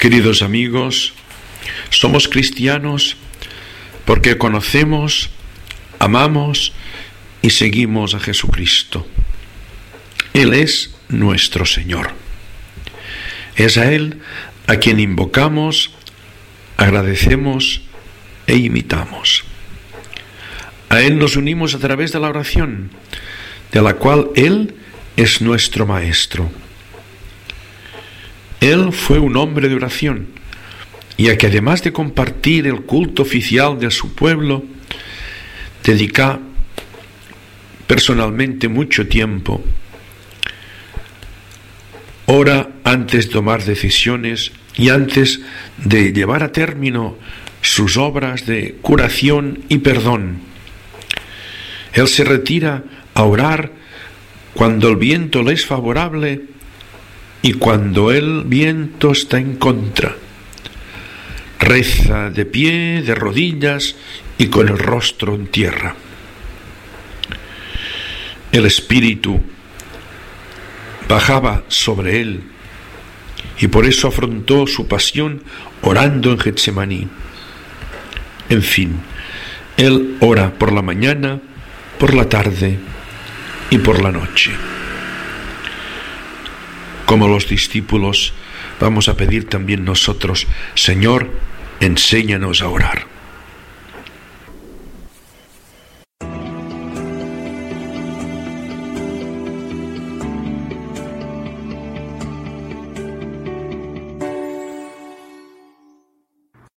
Queridos amigos, somos cristianos porque conocemos, amamos y seguimos a Jesucristo. Él es nuestro Señor. Es a Él a quien invocamos, agradecemos e imitamos. A Él nos unimos a través de la oración, de la cual Él es nuestro Maestro. Él fue un hombre de oración, y a que además de compartir el culto oficial de su pueblo, dedica personalmente mucho tiempo. Ora antes de tomar decisiones y antes de llevar a término sus obras de curación y perdón. Él se retira a orar cuando el viento le es favorable y cuando el viento está en contra. Reza de pie, de rodillas y con el rostro en tierra. El Espíritu bajaba sobre él y por eso afrontó su pasión orando en Getsemaní. En fin, él ora por la mañana, por la tarde y por la noche. Como los discípulos, vamos a pedir también nosotros, Señor, enséñanos a orar.